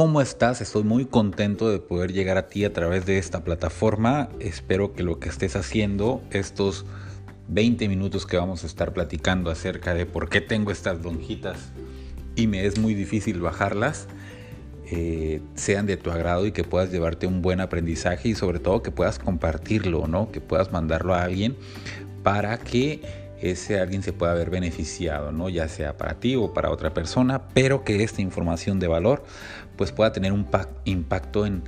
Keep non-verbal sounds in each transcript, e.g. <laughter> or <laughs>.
¿Cómo estás? Estoy muy contento de poder llegar a ti a través de esta plataforma. Espero que lo que estés haciendo, estos 20 minutos que vamos a estar platicando acerca de por qué tengo estas lonjitas y me es muy difícil bajarlas, eh, sean de tu agrado y que puedas llevarte un buen aprendizaje y sobre todo que puedas compartirlo, ¿no? Que puedas mandarlo a alguien para que ese alguien se pueda ver beneficiado, ¿no? ya sea para ti o para otra persona, pero que esta información de valor pues pueda tener un impacto en,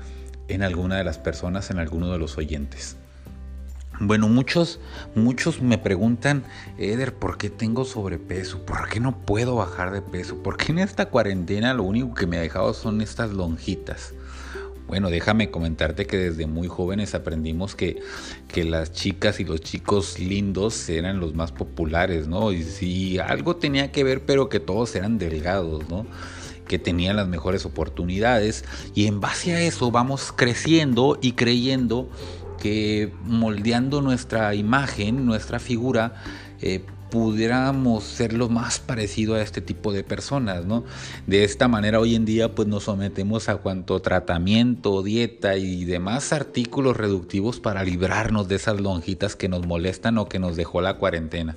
en alguna de las personas, en alguno de los oyentes. Bueno, muchos, muchos me preguntan, Eder, ¿por qué tengo sobrepeso? ¿Por qué no puedo bajar de peso? ¿Por qué en esta cuarentena lo único que me ha dejado son estas lonjitas? Bueno, déjame comentarte que desde muy jóvenes aprendimos que, que las chicas y los chicos lindos eran los más populares, ¿no? Y si algo tenía que ver, pero que todos eran delgados, ¿no? que tenían las mejores oportunidades y en base a eso vamos creciendo y creyendo que moldeando nuestra imagen, nuestra figura, eh, pudiéramos ser lo más parecido a este tipo de personas, ¿no? De esta manera hoy en día pues nos sometemos a cuanto tratamiento, dieta y demás artículos reductivos para librarnos de esas lonjitas que nos molestan o que nos dejó la cuarentena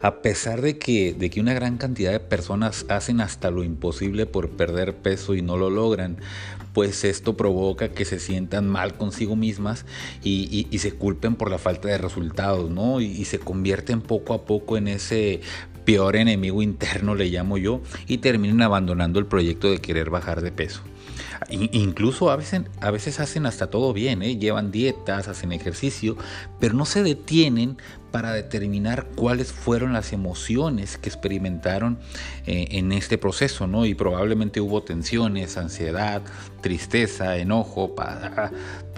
a pesar de que, de que una gran cantidad de personas hacen hasta lo imposible por perder peso y no lo logran, pues esto provoca que se sientan mal consigo mismas y, se culpen por la falta de resultados, ¿no? y se convierten poco a poco en ese peor enemigo interno, le llamo yo, y terminan abandonando el proyecto de querer bajar de peso. Incluso a veces, a veces hacen hasta todo bien, ¿eh? llevan dietas, hacen ejercicio, pero no se detienen para determinar cuáles fueron las emociones que experimentaron eh, en este proceso, ¿no? Y probablemente hubo tensiones, ansiedad, tristeza, enojo,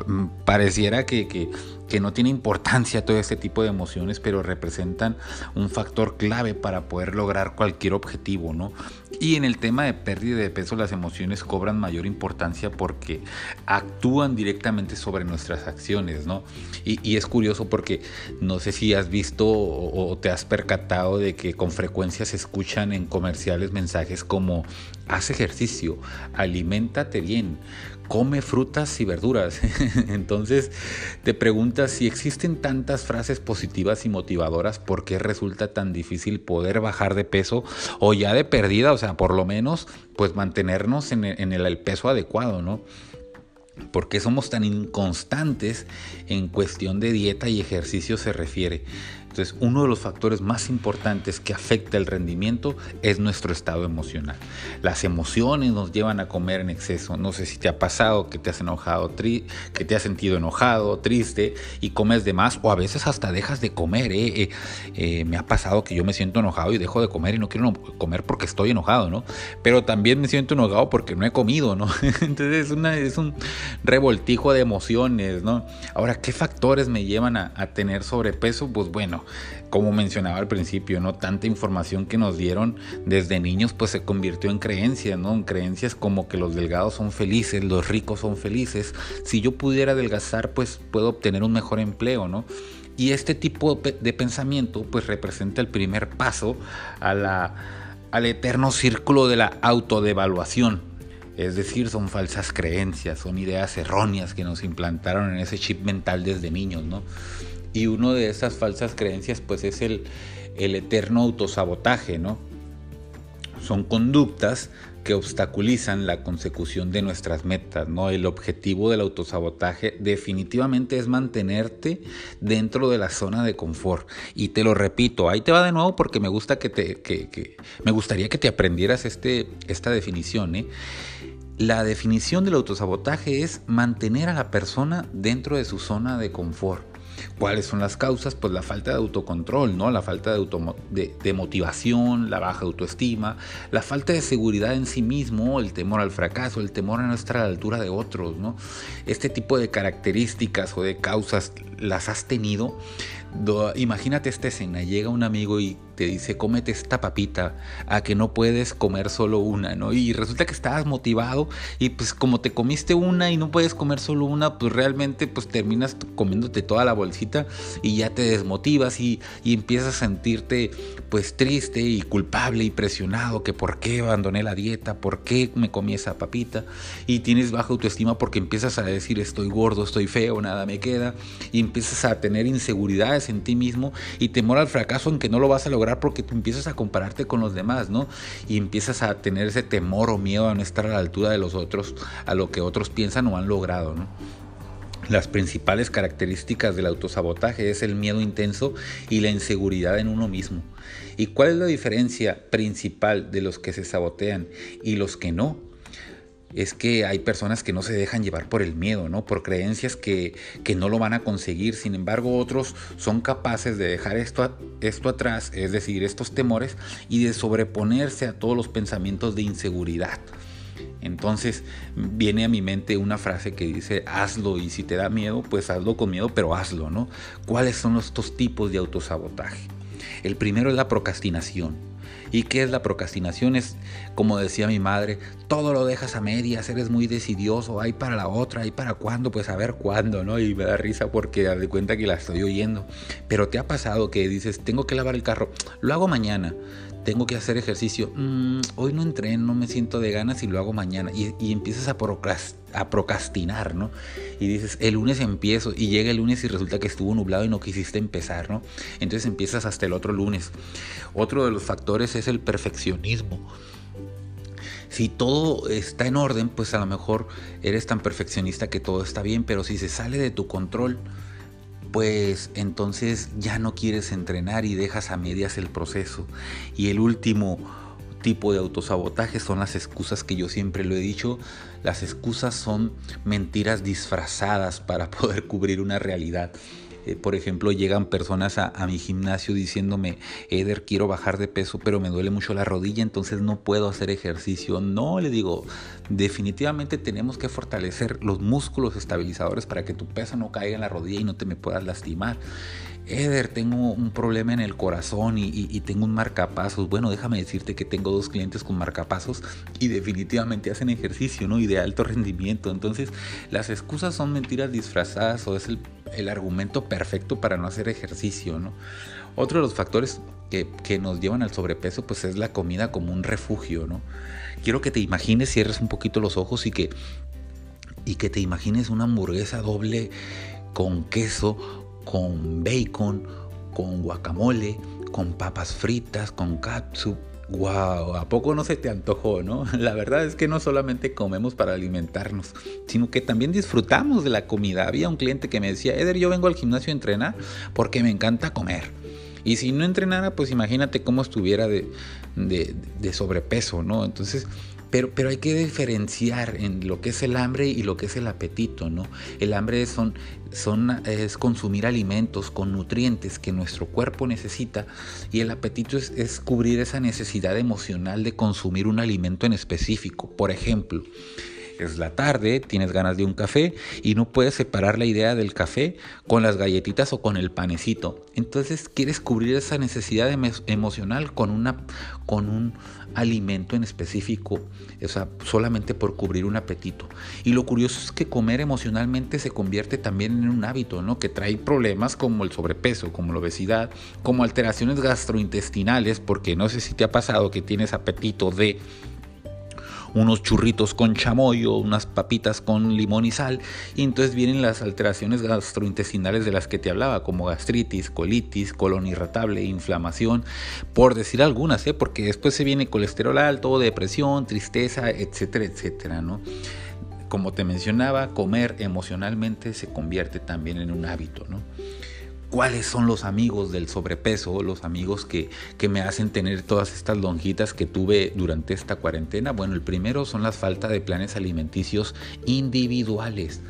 mm, pareciera que, que, que no tiene importancia todo este tipo de emociones, pero representan un factor clave para poder lograr cualquier objetivo, ¿no? Y en el tema de pérdida de peso, las emociones cobran mayor importancia porque actúan directamente sobre nuestras acciones, ¿no? Y, y es curioso porque no sé si has visto o, te has percatado de que con frecuencia se escuchan en comerciales mensajes como haz ejercicio, aliméntate bien, come frutas y verduras. <laughs> Entonces te preguntas si existen tantas frases positivas y motivadoras, ¿por qué resulta tan difícil poder bajar de peso o ya de perdida? O sea, por lo menos pues mantenernos en el, en el peso adecuado, ¿no? ¿Por qué somos tan inconstantes en cuestión de dieta y ejercicio se refiere? Entonces, uno de los factores más importantes que afecta el rendimiento es nuestro estado emocional. Las emociones nos llevan a comer en exceso. No sé si te ha pasado que te has enojado, que te has sentido enojado, triste y comes de más o a veces hasta dejas de comer. ¿eh? Eh, eh, me ha pasado que yo me siento enojado y dejo de comer y no quiero comer porque estoy enojado, ¿no? Pero también me siento enojado porque no he comido, ¿no? <laughs> Entonces es, un revoltijo de emociones, ¿no? Ahora, ¿qué factores me llevan a tener sobrepeso? Pues bueno, como mencionaba al principio, ¿no? Tanta información que nos dieron desde niños, pues se convirtió en creencias, ¿no? En creencias como que los delgados son felices, los ricos son felices. Si yo pudiera adelgazar, pues puedo obtener un mejor empleo, ¿no? Y este tipo de pensamiento, pues representa el primer paso al eterno círculo de la autodevaluación. Es decir, son falsas creencias, son ideas erróneas que nos implantaron en ese chip mental desde niños, ¿no? Y una de esas falsas creencias pues es el, el eterno autosabotaje, ¿no? Son conductas que obstaculizan la consecución de nuestras metas, ¿no? El objetivo del autosabotaje definitivamente es mantenerte dentro de la zona de confort. Y te lo repito, ahí te va de nuevo porque me gusta que te, que, me gustaría que te aprendieras este, esta definición, ¿eh? La definición del autosabotaje es mantener a la persona dentro de su zona de confort. ¿Cuáles son las causas? Pues la falta de autocontrol, ¿no? La falta de, de, motivación, la baja autoestima, la falta de seguridad en sí mismo, el temor al fracaso, el temor a no estar a la altura de otros, ¿no? Este tipo de características o de causas las has tenido. imagínate esta escena, llega un amigo y te dice, cómete esta papita, a que no puedes comer solo una, ¿no? Y resulta que estabas motivado y pues como te comiste una y no puedes comer solo una, pues realmente pues terminas comiéndote toda la bolsita y ya te desmotivas y, y empiezas a sentirte pues triste y culpable y presionado, que por qué abandoné la dieta, por qué me comí esa papita y tienes baja autoestima porque empiezas a decir estoy gordo, estoy feo, nada me queda y empiezas a tener inseguridades en ti mismo y temor al fracaso en que no lo vas a lograr porque tú empiezas a compararte con los demás, ¿no? Y empiezas a tener ese temor o miedo a no estar a la altura de los otros, a lo que otros piensan o han logrado. Las principales características del autosabotaje es el miedo intenso y la inseguridad en uno mismo. ¿Y cuál es la diferencia principal de los que se sabotean y los que no? Es que hay personas que no se dejan llevar por el miedo, ¿no? Por creencias que, no lo van a conseguir. Sin embargo, otros son capaces de dejar esto, esto atrás, es decir, estos temores, y de sobreponerse a todos los pensamientos de inseguridad. Entonces viene a mi mente una frase que dice, hazlo y si te da miedo, pues hazlo con miedo, pero hazlo, ¿no? ¿Cuáles son estos tipos de autosabotaje? El primero es la procrastinación. ¿Y qué es la procrastinación? Es, como decía mi madre, todo lo dejas a medias, eres muy decidioso, hay para la otra, hay para cuándo, pues a ver cuándo, ¿no? Y me da risa porque de cuenta que la estoy oyendo. Pero te ha pasado que dices, tengo que lavar el carro, lo hago mañana tengo que hacer ejercicio, mm, hoy no entreno, no me siento de ganas y lo hago mañana. Y, empiezas a, a, procrastinar, ¿no? Y dices, el lunes empiezo y llega el lunes y resulta que estuvo nublado y no quisiste empezar, ¿no? Entonces empiezas hasta el otro lunes. Otro de los factores es el perfeccionismo. Si todo está en orden, pues a lo mejor eres tan perfeccionista que todo está bien, pero si se sale de tu control, pues entonces ya no quieres entrenar y dejas a medias el proceso. Y el último tipo de autosabotaje son las excusas que yo siempre lo he dicho. Las excusas son mentiras disfrazadas para <laughs> poder cubrir una realidad. Eh, por ejemplo, llegan personas a, mi gimnasio diciéndome, Eder, quiero bajar de peso, pero me duele mucho la rodilla, entonces no puedo hacer ejercicio. No, le digo, definitivamente tenemos que fortalecer los músculos estabilizadores para que tu peso no caiga en la rodilla y no te me puedas lastimar. Eder, tengo un problema en el corazón y, tengo un marcapasos. Bueno, déjame decirte que tengo dos clientes con marcapasos y definitivamente hacen ejercicio, ¿no? Y de alto rendimiento. Entonces, las excusas son mentiras disfrazadas o es el, el argumento perfecto para no hacer ejercicio, ¿no? Otro de los factores que, que, nos llevan al sobrepeso, pues es la comida como un refugio, ¿no? Quiero que te imagines, cierres un poquito los ojos y que, y que te imagines una hamburguesa doble con queso con bacon, con guacamole, con papas fritas, con katsu. ¡Wow! ¿A poco no se te antojó, no? <laughs> La verdad es que no solamente comemos para alimentarnos, sino que también disfrutamos de la comida. Había un cliente que me decía, Eder, yo vengo al gimnasio a entrenar porque me encanta comer. Y si no entrenara, pues imagínate cómo estuviera de, de, de sobrepeso, ¿no? Entonces, pero, pero hay que diferenciar en lo que es el hambre y lo que es el apetito, ¿no? El hambre son, son, es consumir alimentos con nutrientes que nuestro cuerpo necesita y el apetito es, es cubrir esa necesidad emocional de consumir un alimento en específico. Por ejemplo, es la tarde, tienes ganas de un café y no puedes separar la idea del café con las galletitas o con el panecito. Entonces quieres cubrir esa necesidad emocional con, una, con un alimento en específico, o sea, solamente por cubrir un apetito. Y lo curioso es que comer emocionalmente se convierte también en un hábito, ¿no? Que trae problemas como el sobrepeso, como la obesidad, como alteraciones gastrointestinales, porque no sé si te ha pasado que tienes apetito de unos churritos con chamoyo, unas papitas con limón y sal, y entonces vienen las alteraciones gastrointestinales de las que te hablaba, como gastritis, colitis, colon irritable, inflamación, por decir algunas, ¿eh? porque después se viene colesterol alto, depresión, tristeza, etcétera, etcétera, ¿no? Como te mencionaba, comer emocionalmente se convierte también en un hábito, ¿no? Cuáles son los amigos del sobrepeso, los amigos que, me hacen tener todas estas lonjitas que tuve durante esta cuarentena. Bueno, el primero son las falta de planes alimenticios individuales.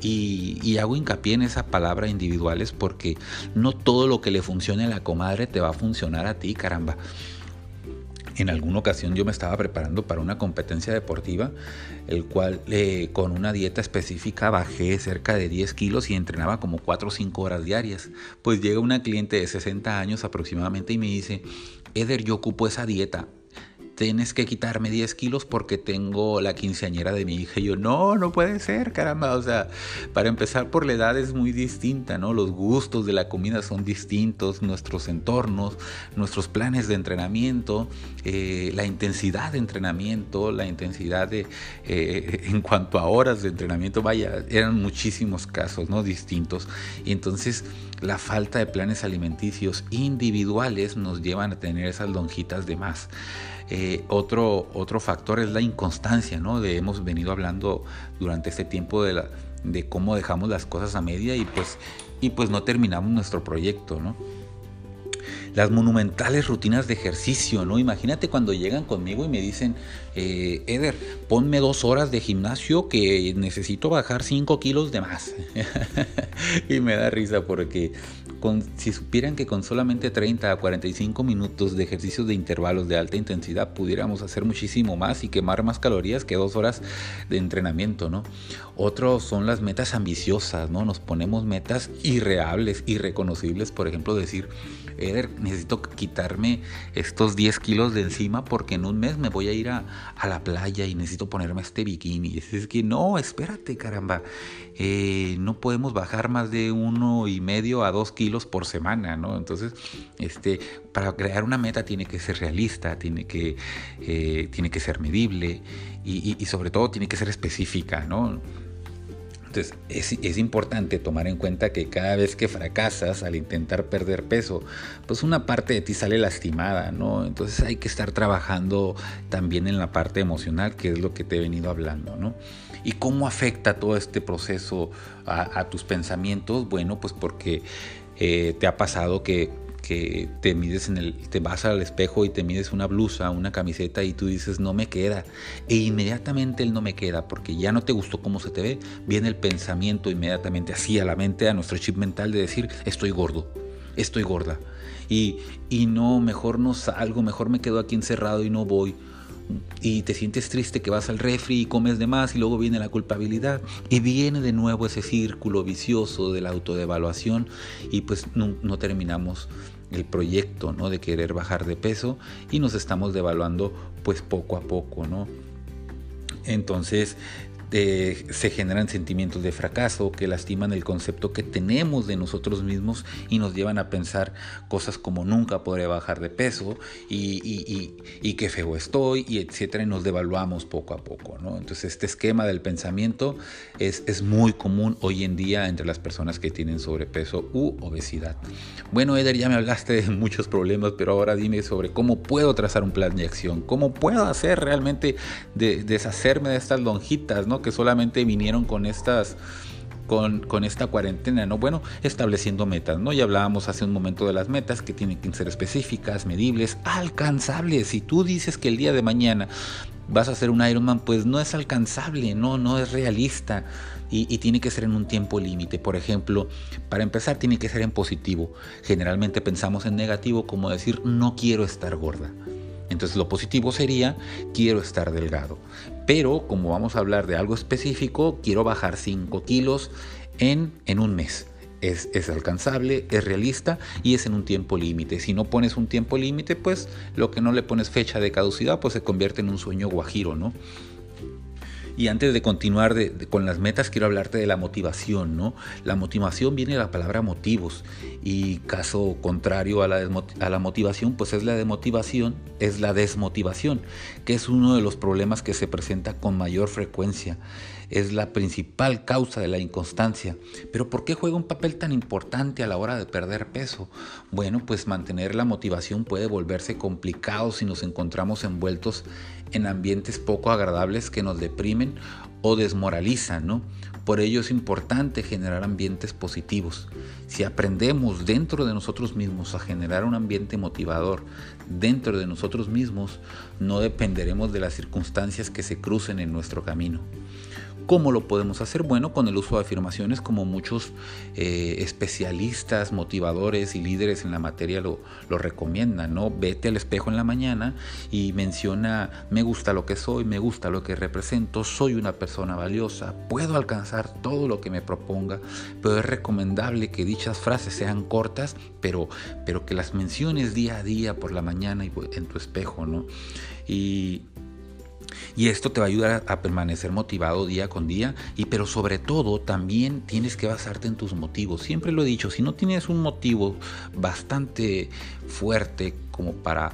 Y, y, hago hincapié en esa palabra individuales porque no todo lo que le funcione a la comadre te va a funcionar a ti, caramba. En alguna ocasión yo me estaba preparando para una competencia deportiva, el cual eh, con una dieta específica bajé cerca de 10 kilos y entrenaba como 4 o 5 horas diarias. Pues llega una cliente de 60 años aproximadamente y me dice, Eder, yo ocupo esa dieta, tienes que quitarme 10 kilos porque tengo la quinceañera de mi hija. Y yo, no, no puede ser, caramba. O sea, para empezar por la edad es muy distinta, ¿no? Los gustos de la comida son distintos, nuestros entornos, nuestros planes de entrenamiento, eh, la intensidad de entrenamiento, la intensidad de, eh, en cuanto a horas de entrenamiento, vaya, eran muchísimos casos, ¿no? Distintos. Y entonces la falta de planes alimenticios individuales nos llevan a tener esas lonjitas de más. Eh, otro, otro factor es la inconstancia, ¿no? De, hemos venido hablando durante este tiempo de, de cómo dejamos las cosas a media y pues, y pues no terminamos nuestro proyecto, ¿no? Las monumentales rutinas de ejercicio, ¿no? Imagínate cuando llegan conmigo y me dicen, eh, Eder, ponme dos horas de gimnasio que necesito bajar cinco kilos de más. <laughs> y me da risa porque si supieran que con solamente 30 a 45 minutos de ejercicios de intervalos de alta intensidad pudiéramos hacer muchísimo más y quemar más calorías que dos horas de entrenamiento, ¿no? Otro son las metas ambiciosas, ¿no? Nos ponemos metas irreales, irreconocibles, por ejemplo, decir, Eder, necesito quitarme estos 10 kilos de encima porque en un mes me voy a ir a, la playa y necesito ponerme este bikini. Es que no, espérate, caramba. Eh, no podemos bajar más de uno y medio a dos kilos por semana, ¿no? Entonces, este, para crear una meta tiene que ser realista, tiene que, eh, tiene que ser medible y sobre todo tiene que ser específica, ¿no? Entonces es, importante tomar en cuenta que cada vez que fracasas al intentar perder peso, pues una parte de ti sale lastimada, ¿no? Entonces hay que estar trabajando también en la parte emocional, que es lo que te he venido hablando, ¿no? ¿Y cómo afecta todo este proceso a, tus pensamientos? Bueno, pues porque eh, te ha pasado que que te mides en el, te vas al espejo y te mides una blusa, una camiseta y tú dices no me queda. E inmediatamente el no me queda, porque ya no te gustó cómo se te ve, viene el pensamiento inmediatamente así a la mente, a nuestro chip mental de decir estoy gordo, estoy gorda. Y, y no, mejor no salgo, mejor me quedo aquí encerrado y no voy y te sientes triste que vas al refri y comes de más y luego viene la culpabilidad y viene de nuevo ese círculo vicioso de la autodevaluación y pues no, no terminamos el proyecto ¿no? de querer bajar de peso y nos estamos devaluando pues poco a poco, ¿no? Entonces se generan sentimientos de fracaso que lastiman el concepto que tenemos de nosotros mismos y nos llevan a pensar cosas como nunca podré bajar de peso y, y, y, qué feo estoy y etcétera y nos devaluamos poco a poco. ¿no? Entonces este esquema del pensamiento es, es muy común hoy en día entre las personas que tienen sobrepeso u obesidad. Bueno Eder, ya me hablaste de muchos problemas, pero ahora dime sobre cómo puedo trazar un plan de acción, cómo puedo hacer realmente de, deshacerme de estas lonjitas, ¿no? Que solamente vinieron con estas con, con, esta cuarentena, ¿no? Bueno, estableciendo metas, ¿no? Ya hablábamos hace un momento de las metas que tienen que ser específicas, medibles, alcanzables. Si tú dices que el día de mañana vas a hacer un Ironman, pues no es alcanzable, no, no es realista y, y tiene que ser en un tiempo límite. Por ejemplo, para empezar tiene que ser en positivo. Generalmente pensamos en negativo como decir no quiero estar gorda. Entonces lo positivo sería, quiero estar delgado. Pero como vamos a hablar de algo específico, quiero bajar 5 kilos en, en un mes. Es, es, alcanzable, es realista y es en un tiempo límite. Si no pones un tiempo límite, pues lo que no le pones fecha de caducidad, pues se convierte en un sueño guajiro, ¿no? Y antes de continuar con las metas, quiero hablarte de la motivación, ¿no? La motivación viene de la palabra motivos y caso contrario a la, a la motivación, pues es la demotivación, es la desmotivación, que es uno de los problemas que se presenta con mayor frecuencia. Es la principal causa de la inconstancia. Pero ¿por qué juega un papel tan importante a la hora de perder peso? Bueno, pues mantener la motivación puede volverse complicado si nos encontramos envueltos en ambientes poco agradables que nos deprimen o desmoralizan, ¿no? Por ello es importante generar ambientes positivos. Si aprendemos dentro de nosotros mismos a generar un ambiente motivador dentro de nosotros mismos, no dependeremos de las circunstancias que se crucen en nuestro camino. ¿Cómo lo podemos hacer? Bueno, con el uso de afirmaciones como muchos eh, especialistas, motivadores y líderes en la materia lo, lo, recomiendan, ¿no? Vete al espejo en la mañana y menciona, me gusta lo que soy, me gusta lo que represento, soy una persona valiosa, puedo alcanzar todo lo que me proponga, pero es recomendable que dichas frases sean cortas, pero, pero que las menciones día a día por la mañana y en tu espejo, ¿no? Y y esto te va a ayudar a, permanecer motivado día con día. Y pero sobre todo también tienes que basarte en tus motivos. Siempre lo he dicho, si no tienes un motivo bastante fuerte como para,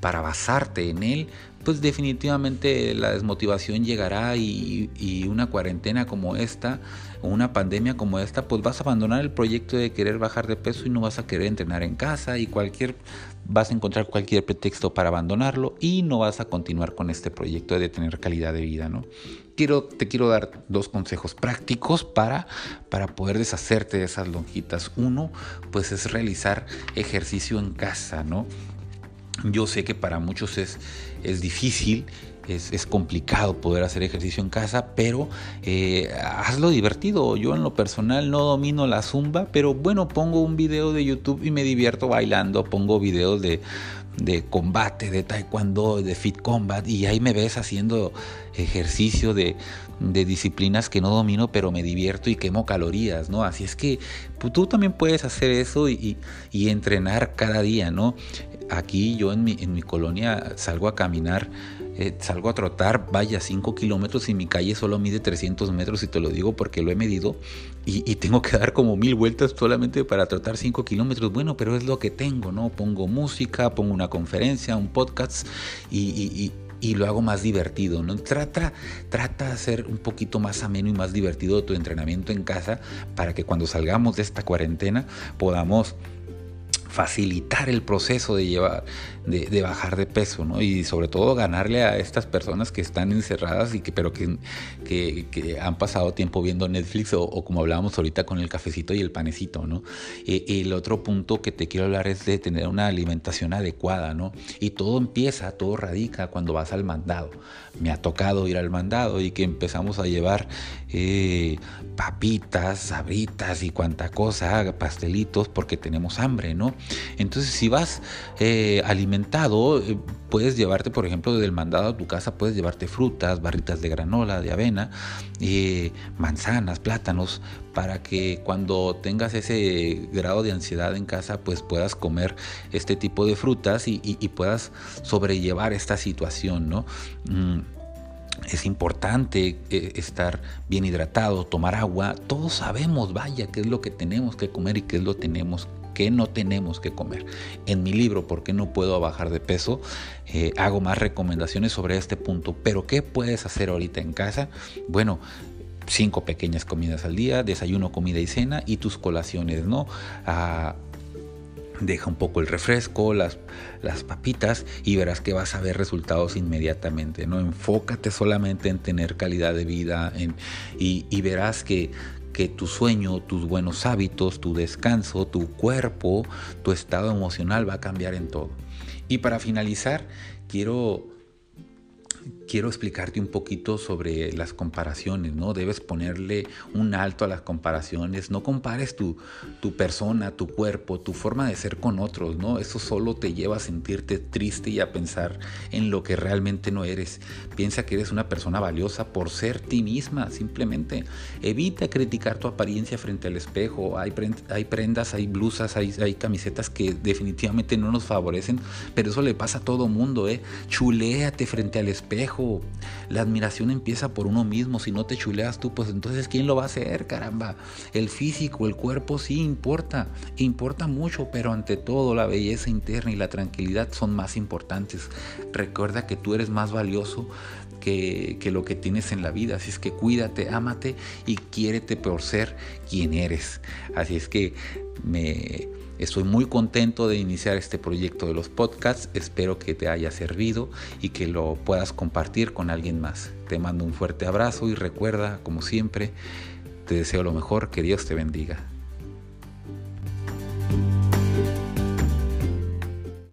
para basarte en él, pues definitivamente la desmotivación llegará y, una cuarentena como esta o una pandemia como esta, pues vas a abandonar el proyecto de querer bajar de peso y no vas a querer entrenar en casa y cualquier vas a encontrar cualquier pretexto para abandonarlo y no vas a continuar con este proyecto de tener calidad de vida, ¿no? Quiero, te quiero dar dos consejos prácticos para, para poder deshacerte de esas lonjitas. Uno, pues es realizar ejercicio en casa, ¿no? Yo sé que para muchos es, es difícil, es, complicado poder hacer ejercicio en casa, pero eh, hazlo divertido. Yo en lo personal no domino la zumba, pero bueno, pongo un video de YouTube y me divierto bailando, pongo videos de, de combate, de taekwondo, de fit combat, y ahí me ves haciendo ejercicio de, de, disciplinas que no domino, pero me divierto y quemo calorías, ¿no? Así es que pues, tú también puedes hacer eso y, y, entrenar cada día, ¿no? Aquí yo en mi, en mi colonia salgo a caminar eh, salgo a trotar, vaya, 5 kilómetros y mi calle solo mide 300 metros y te lo digo porque lo he medido y, tengo que <laughs> dar como mil vueltas solamente para trotar 5 kilómetros. Bueno, pero es lo que tengo, ¿no? Pongo música, pongo una conferencia, un podcast y, lo hago más divertido. ¿no? Trata, trata de hacer un poquito más ameno y más divertido tu entrenamiento en casa para que cuando salgamos de esta cuarentena podamos facilitar el proceso de llevar de, bajar de peso ¿no? y sobre todo ganarle a estas personas que están encerradas y que pero que, que, han pasado tiempo viendo Netflix o, como hablábamos ahorita con el cafecito y el panecito ¿no? Y, el otro punto que te quiero hablar es de tener una alimentación adecuada ¿no? y todo empieza todo radica cuando vas al mandado me ha tocado ir al mandado y que empezamos a llevar eh, papitas sabritas y cuanta cosa pastelitos porque tenemos hambre no entonces, si vas eh, eh, puedes llevarte, por ejemplo, del mandado a tu casa, puedes llevarte frutas, barritas de granola, de avena, eh, manzanas, plátanos, para que cuando tengas ese grado de ansiedad en casa, pues puedas comer este tipo de frutas y, puedas sobrellevar esta situación, ¿no? Mm, es importante estar bien hidratado, tomar agua. Todos sabemos, vaya, qué es lo que tenemos que comer y qué es lo que tenemos qué no tenemos que comer. En mi libro, ¿Por qué no puedo bajar de peso? Eh, hago más recomendaciones sobre este punto. Pero ¿qué puedes hacer ahorita en casa? Bueno, cinco pequeñas comidas al día, desayuno, comida y cena y tus colaciones, ¿no? Ah, deja un poco el refresco, las, las papitas y verás que vas a ver resultados inmediatamente. ¿no? Enfócate solamente en tener calidad de vida y, y, verás que tu sueño, tus buenos hábitos, tu descanso, tu cuerpo, tu estado emocional va a cambiar en todo. Y para finalizar, quiero quiero explicarte un poquito sobre las comparaciones, ¿no? Debes ponerle un alto a las comparaciones, no compares tu, tu persona, tu cuerpo, tu forma de ser con otros, ¿no? Eso solo te lleva a sentirte triste y a pensar en lo que realmente no eres. Piensa que eres una persona valiosa por ser ti misma, simplemente evita criticar tu apariencia frente al espejo. Hay, prendas, hay blusas, hay, hay camisetas que definitivamente no nos favorecen, pero eso le pasa a todo mundo, ¿eh? Chuléate frente al espejo la admiración empieza por uno mismo. Si no te chuleas tú, pues entonces ¿quién lo va a hacer, caramba? El físico, el cuerpo sí importa, importa mucho, pero ante todo la belleza interna y la tranquilidad son más importantes. Recuerda que tú eres más valioso que, que, lo que tienes en la vida. Así es que cuídate, ámate y quiérete por ser quien eres. Así es que me Estoy muy contento de iniciar este proyecto de los podcasts. Espero que te haya servido y que lo puedas compartir con alguien más. Te mando un fuerte abrazo y recuerda, como siempre, te deseo lo mejor. Que Dios te bendiga.